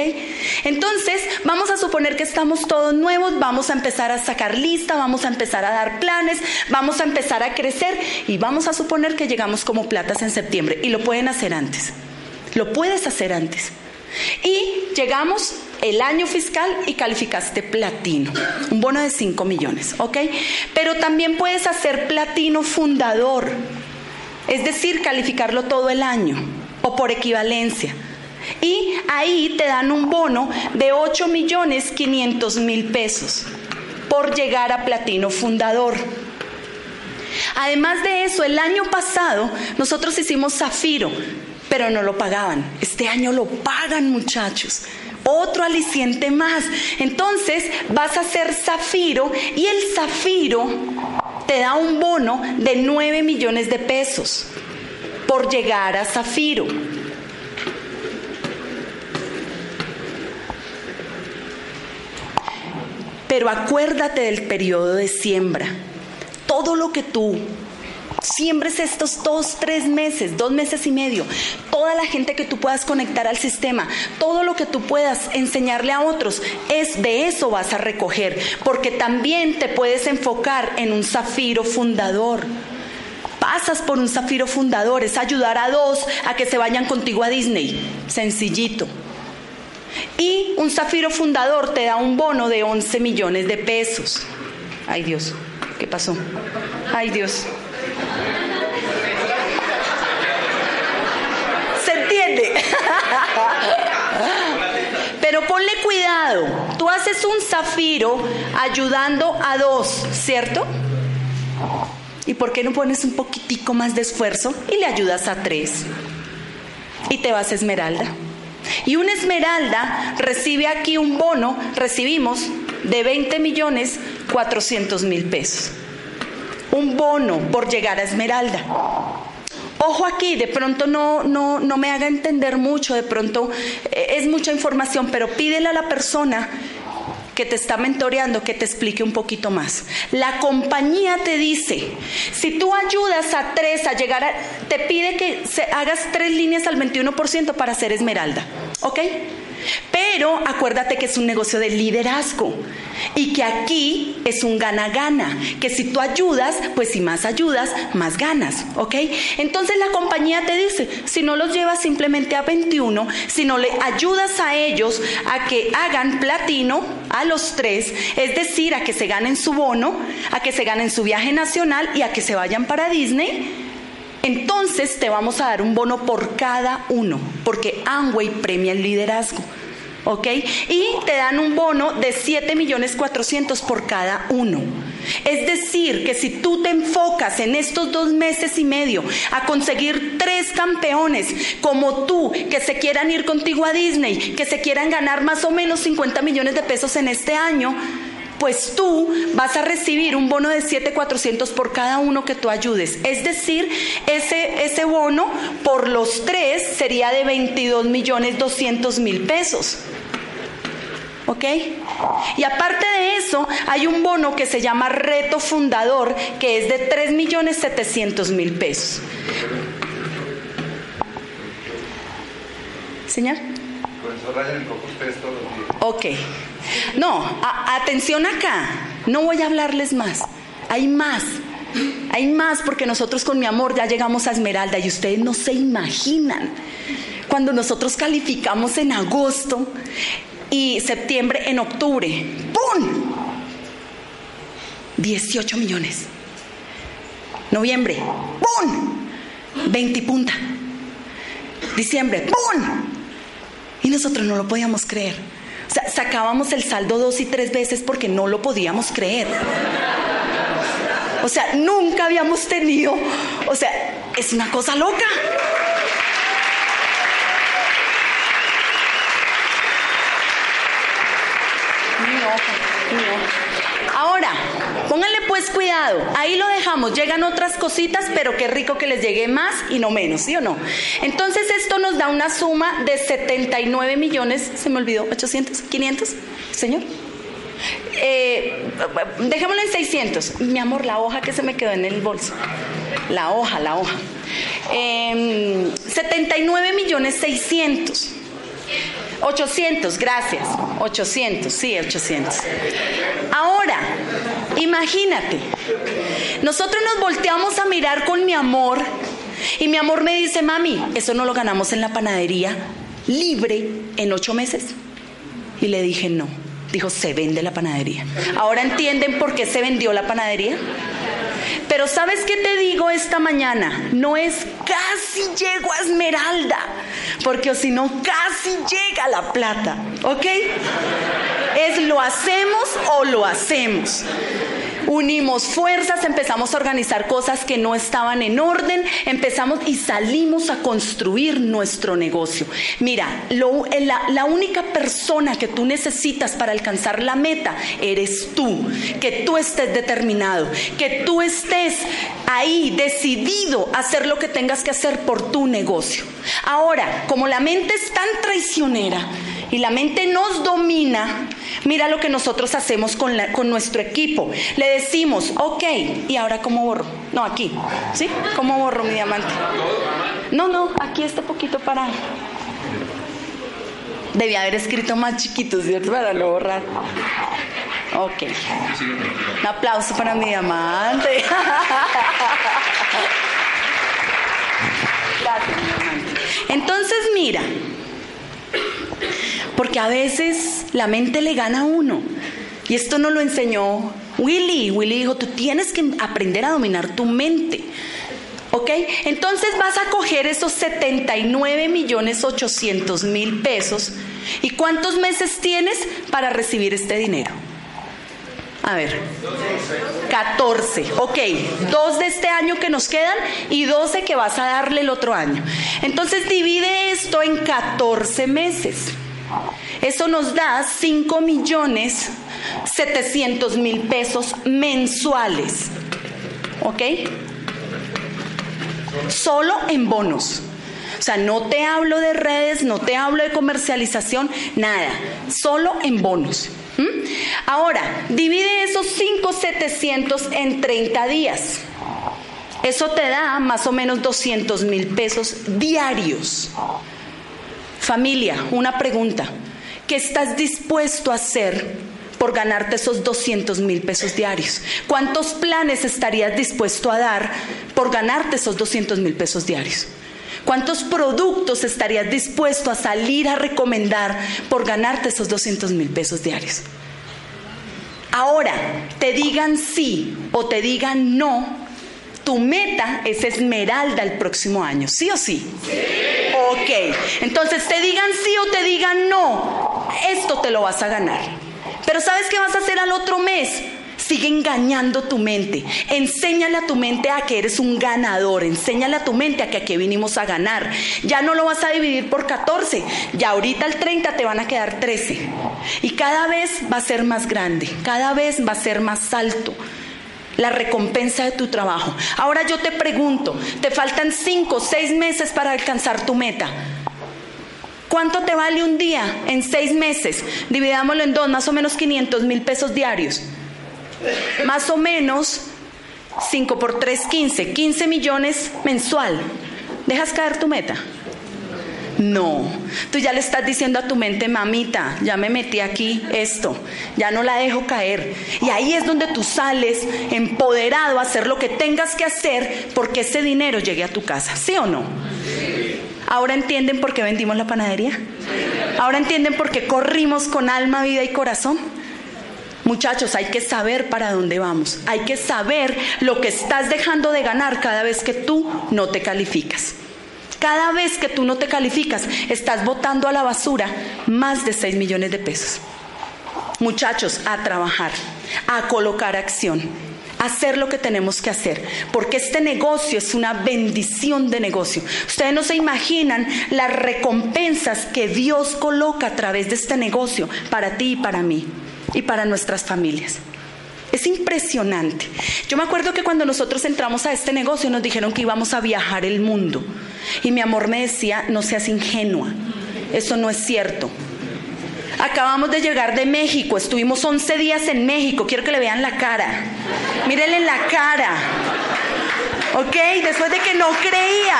Entonces, vamos a suponer que estamos todos nuevos, vamos a empezar a sacar lista, vamos a empezar a dar planes, vamos a empezar a crecer y vamos a suponer que llegamos como platas en septiembre y lo pueden hacer antes. Lo puedes hacer antes. Y llegamos el año fiscal y calificaste platino, un bono de 5 millones, ¿ok? Pero también puedes hacer platino fundador es decir, calificarlo todo el año o por equivalencia. Y ahí te dan un bono de 8 millones 500 mil pesos por llegar a platino fundador. Además de eso, el año pasado nosotros hicimos zafiro, pero no lo pagaban. Este año lo pagan muchachos. Otro aliciente más. Entonces vas a hacer zafiro y el zafiro te da un bono de 9 millones de pesos por llegar a Zafiro. Pero acuérdate del periodo de siembra. Todo lo que tú siembres estos dos, tres meses, dos meses y medio, toda la gente que tú puedas conectar al sistema, todo lo que tú puedas enseñarle a otros, es de eso vas a recoger, porque también te puedes enfocar en un zafiro fundador. Pasas por un zafiro fundador, es ayudar a dos a que se vayan contigo a Disney, sencillito. Y un zafiro fundador te da un bono de 11 millones de pesos. Ay Dios, ¿qué pasó? Ay Dios. ¿Se entiende? Pero ponle cuidado, tú haces un zafiro ayudando a dos, ¿cierto? ¿Y por qué no pones un poquitico más de esfuerzo y le ayudas a tres? Y te vas a esmeralda. Y una esmeralda recibe aquí un bono, recibimos de 20 millones 400 mil pesos un bono por llegar a Esmeralda. Ojo aquí, de pronto no, no, no me haga entender mucho, de pronto eh, es mucha información, pero pídele a la persona que te está mentoreando que te explique un poquito más. La compañía te dice, si tú ayudas a tres a llegar a, te pide que hagas tres líneas al 21% para ser esmeralda, ¿ok? Pero acuérdate que es un negocio de liderazgo y que aquí es un gana-gana, que si tú ayudas, pues si más ayudas, más ganas, ¿ok? Entonces la compañía te dice, si no los llevas simplemente a 21, si no le ayudas a ellos a que hagan platino, a los tres, es decir, a que se ganen su bono, a que se ganen su viaje nacional y a que se vayan para Disney, entonces te vamos a dar un bono por cada uno, porque Amway premia el liderazgo. ¿Ok? Y te dan un bono de 7 millones 400 por cada uno. Es decir, que si tú te enfocas en estos dos meses y medio a conseguir tres campeones como tú, que se quieran ir contigo a Disney, que se quieran ganar más o menos 50 millones de pesos en este año, pues tú vas a recibir un bono de 7,400 por cada uno que tú ayudes. Es decir, ese, ese bono por los tres sería de 22 millones 200 mil pesos. ¿Ok? Y aparte de eso, hay un bono que se llama Reto Fundador, que es de 3 millones 700 mil pesos. Señor. Ok. No, atención acá. No voy a hablarles más. Hay más. Hay más porque nosotros con mi amor ya llegamos a Esmeralda y ustedes no se imaginan. Cuando nosotros calificamos en agosto y septiembre en octubre, ¡pum! 18 millones. Noviembre, ¡pum! 20 punta. Diciembre, ¡pum! Y nosotros no lo podíamos creer. sacábamos el saldo dos y tres veces porque no lo podíamos creer. O sea, nunca habíamos tenido, o sea, es una cosa loca. Ahora, pónganle pues cuidado, ahí lo dejamos, llegan otras cositas, pero qué rico que les llegue más y no menos, ¿sí o no? Entonces esto nos da una suma de 79 millones, se me olvidó, 800, 500, señor. Eh, dejémoslo en 600. Mi amor, la hoja que se me quedó en el bolso. La hoja, la hoja. 79 em, millones 600. 800, gracias. 800, sí, 800. Ahora, imagínate, nosotros nos volteamos a mirar con mi amor y mi amor me dice, mami, eso no lo ganamos en la panadería libre en ocho meses. Y le dije, no. Dijo, se vende la panadería. ¿Ahora entienden por qué se vendió la panadería? Pero ¿sabes qué te digo esta mañana? No es casi llego a Esmeralda, porque si no, casi llega la plata, ¿ok? Es lo hacemos o lo hacemos unimos fuerzas, empezamos a organizar cosas que no estaban en orden, empezamos y salimos a construir nuestro negocio. Mira, eh, la, la única persona que tú necesitas para alcanzar la meta eres tú, que tú estés determinado, que tú estés ahí decidido a hacer lo que tengas que hacer por tu negocio. Ahora, como la mente es tan traicionera, y la mente nos domina, mira lo que nosotros hacemos con, con nuestro equipo. Le decimos, ok, ¿y ahora cómo borro? No, aquí, ¿sí? ¿Cómo borro mi diamante? No, no, aquí este poquito para... Debía haber escrito más chiquito, ¿cierto? Para no borrar. Ok. Un aplauso para mi diamante. Entonces, mira, porque a veces la mente le gana a uno. Y esto no lo enseñó Willy. Willy dijo, tú tienes que aprender a dominar tu mente. ¿Ok? Entonces vas a coger esos 79 millones 800 mil pesos. ¿Y cuántos meses tienes para recibir este dinero? A ver, 14, ok, dos de este año que nos quedan y 12 que vas a darle el otro año. Entonces divide esto en 14 meses. Eso nos da 5 millones 700 mil pesos mensuales. ¿Ok? Solo en bonos. O sea, no te hablo de redes, no te hablo de comercialización, nada. Solo en bonos. Ahora, divide esos 5,700 en 30 días. Eso te da más o menos 200 mil pesos diarios. Familia, una pregunta. ¿Qué estás dispuesto a hacer por ganarte esos 200 mil pesos diarios? ¿Cuántos planes estarías dispuesto a dar por ganarte esos 200 mil pesos diarios? ¿Cuántos productos estarías dispuesto a salir a recomendar por ganarte esos 200 mil pesos diarios? Ahora, te digan sí o te digan no, tu meta es esmeralda el próximo año, ¿sí o sí? Sí. Ok, entonces te digan sí o te digan no, esto te lo vas a ganar. Pero ¿sabes qué vas a hacer al otro mes? Sigue engañando tu mente. Enséñale a tu mente a que eres un ganador. Enséñale a tu mente a que aquí vinimos a ganar. Ya no lo vas a dividir por 14. Ya ahorita el 30 te van a quedar 13. Y cada vez va a ser más grande. Cada vez va a ser más alto la recompensa de tu trabajo. Ahora yo te pregunto, te faltan cinco, seis meses para alcanzar tu meta. ¿Cuánto te vale un día en seis meses? Dividámoslo en dos, más o menos 500 mil pesos diarios. Más o menos 5 por 3, 15. 15 millones mensual. ¿Dejas caer tu meta? No, tú ya le estás diciendo a tu mente, mamita, ya me metí aquí esto, ya no la dejo caer. Y ahí es donde tú sales empoderado a hacer lo que tengas que hacer porque ese dinero llegue a tu casa, ¿sí o no? ¿Ahora entienden por qué vendimos la panadería? ¿Ahora entienden por qué corrimos con alma, vida y corazón? Muchachos, hay que saber para dónde vamos. Hay que saber lo que estás dejando de ganar cada vez que tú no te calificas. Cada vez que tú no te calificas, estás botando a la basura más de 6 millones de pesos. Muchachos, a trabajar, a colocar acción, a hacer lo que tenemos que hacer, porque este negocio es una bendición de negocio. Ustedes no se imaginan las recompensas que Dios coloca a través de este negocio para ti y para mí y para nuestras familias. Es impresionante. Yo me acuerdo que cuando nosotros entramos a este negocio nos dijeron que íbamos a viajar el mundo. Y mi amor me decía, no seas ingenua, eso no es cierto. Acabamos de llegar de México, estuvimos 11 días en México, quiero que le vean la cara. Mírenle la cara. ¿Ok? Después de que no creía.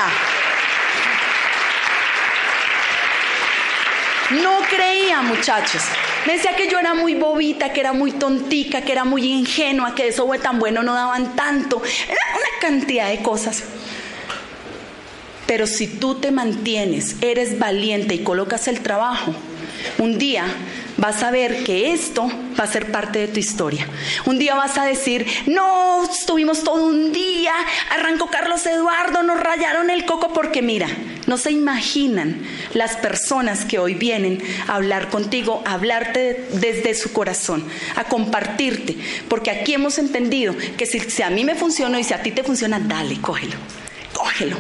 No creía, muchachos. Me decía que yo era muy bobita, que era muy tontica, que era muy ingenua, que eso fue tan bueno no daban tanto. Era una cantidad de cosas. Pero si tú te mantienes, eres valiente y colocas el trabajo, un día vas a ver que esto va a ser parte de tu historia. Un día vas a decir, no, estuvimos todo un día, arrancó Carlos Eduardo, nos rayaron el coco porque mira, no se imaginan las personas que hoy vienen a hablar contigo, a hablarte desde su corazón, a compartirte, porque aquí hemos entendido que si, a mí me funciona y si a ti te funciona, dale, cógelo, cógelo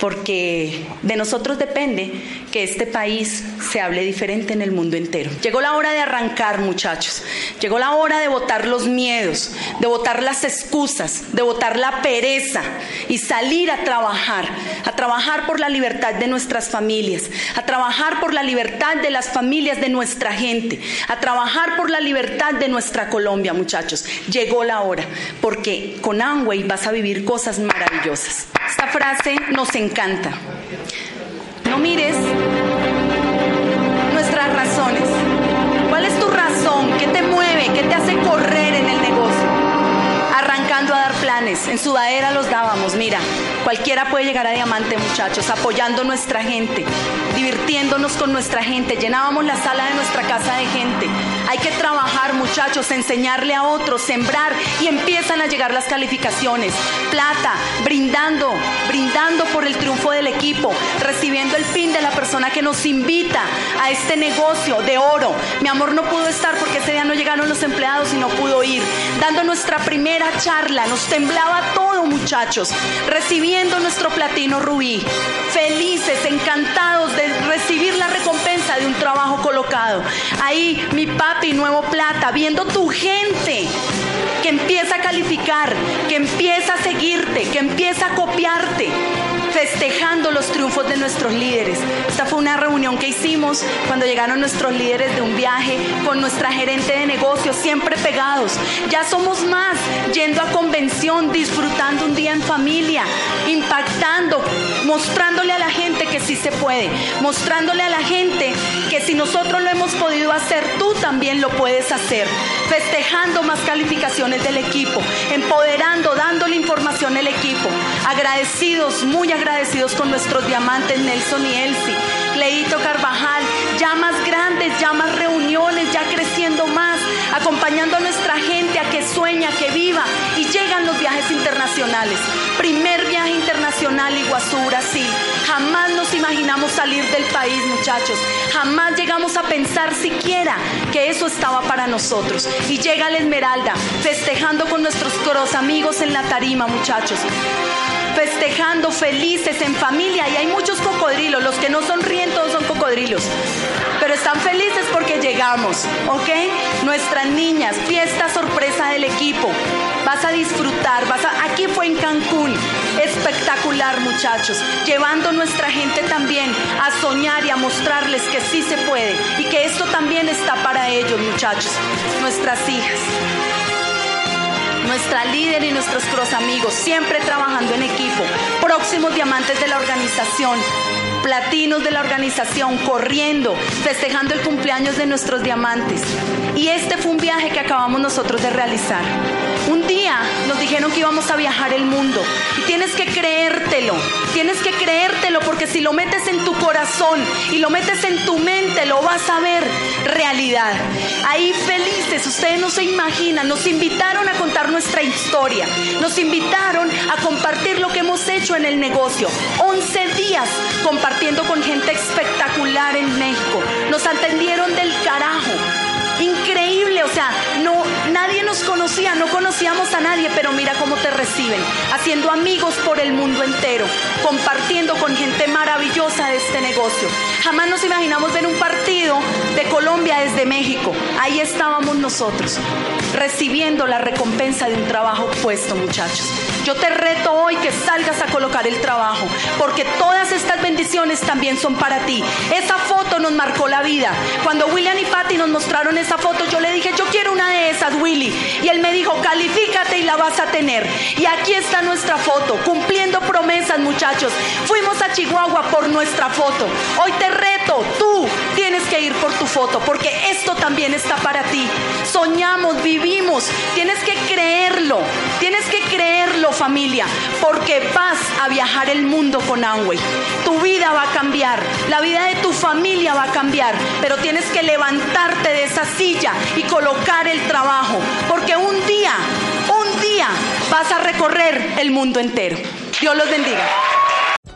porque de nosotros depende que este país se hable diferente en el mundo entero. Llegó la hora de arrancar, muchachos. Llegó la hora de votar los miedos, de votar las excusas, de votar la pereza y salir a trabajar, a trabajar por la libertad de nuestras familias, a trabajar por la libertad de las familias de nuestra gente, a trabajar por la libertad de nuestra Colombia, muchachos. Llegó la hora, porque con Amway vas a vivir cosas maravillosas. Esta frase nos encanta. No mires nuestras razones. ¿Cuál es tu razón? ¿Qué te mueve? ¿Qué te hace correr en el negocio? Arrancando a dar planes. En sudadera los dábamos. Mira, cualquiera puede llegar a diamante, muchachos, apoyando nuestra gente, divirtiéndonos con nuestra gente. Llenábamos la sala de nuestra casa de gente. Hay que trabajar, muchachos, enseñarle a otros, sembrar y empiezan a llegar las calificaciones. Plata, brindando, brindando por el triunfo del equipo, recibiendo el pin de la persona que nos invita a este negocio de oro. Mi amor no pudo estar porque ese día no llegaron los empleados y no pudo ir. Dando nuestra primera charla, nos temblaba todo, muchachos, recibiendo nuestro platino rubí. Felices, encantados de recibir la recompensa de un trabajo colocado. Ahí mi papi, nuevo plata, viendo tu gente que empieza a calificar, que empieza a seguirte, que empieza a copiarte. Festejando los triunfos de nuestros líderes. Esta fue una reunión que hicimos cuando llegaron nuestros líderes de un viaje con nuestra gerente de negocios, siempre pegados. Ya somos más, yendo a convención, disfrutando un día en familia, impactando, mostrándole a la gente que sí se puede, mostrándole a la gente que si nosotros lo hemos podido hacer, tú también lo puedes hacer. Festejando más calificaciones del equipo, empoderando, dándole información al equipo. Agradecidos, muy agradecidos con nuestros diamantes Nelson y Elsie, Leito Carvajal, ya más grandes, ya más reuniones, ya creciendo más, acompañando a nuestra gente a que sueña, que viva viajes internacionales. Primer viaje internacional Iguazú, Brasil. Jamás nos imaginamos salir del país, muchachos. Jamás llegamos a pensar siquiera que eso estaba para nosotros. Y llega la Esmeralda, festejando con nuestros coros amigos en la tarima, muchachos festejando felices en familia y hay muchos cocodrilos, los que no sonríen todos son cocodrilos, pero están felices porque llegamos, ¿ok? Nuestras niñas, fiesta sorpresa del equipo, vas a disfrutar, vas a, aquí fue en Cancún, espectacular muchachos, llevando nuestra gente también a soñar y a mostrarles que sí se puede y que esto también está para ellos muchachos, nuestras hijas. Nuestra líder y nuestros amigos, siempre trabajando en equipo, próximos diamantes de la organización, platinos de la organización, corriendo, festejando el cumpleaños de nuestros diamantes. Y este fue un viaje que acabamos nosotros de realizar. Un día nos dijeron que íbamos a viajar el mundo y tienes que creértelo, tienes que creértelo porque si lo metes en tu corazón y lo metes en tu mente lo vas a ver realidad. Ahí felices, ustedes no se imaginan, nos invitaron a contar nuestra historia, nos invitaron a compartir lo que hemos hecho en el negocio. 11 días compartiendo con gente espectacular en México. Nos atendieron del carajo increíble, sea, no nadie nos conocía, no conocíamos a nadie, pero mira cómo te reciben, haciendo amigos por el mundo entero, compartiendo con gente maravillosa de este negocio. Jamás nos imaginamos ver un partido de Colombia desde México. Ahí estábamos nosotros, recibiendo la recompensa de un trabajo puesto, muchachos. Yo te reto hoy que salgas a colocar el trabajo, porque todas estas bendiciones también son para ti. Esa foto nos marcó la vida. Cuando William y Patty nos mostraron esa foto, yo le dije, yo quiero una de esas, Willy. Y él me dijo, califícate y la vas a tener. Y aquí está nuestra foto, cumpliendo promesas, muchachos. Fuimos a Chihuahua por nuestra foto. Hoy te reto, tú tienes que ir por tu foto, porque esto también está para ti. Soñamos, vivimos, tienes que creerlo, tienes que creerlo familia, porque vas a viajar el mundo con Amway. Tu vida va a cambiar, la vida de tu familia va a cambiar, pero tienes que levantarte de esa silla y colocar el trabajo, porque un día, un día vas a recorrer el mundo entero. Dios los bendiga.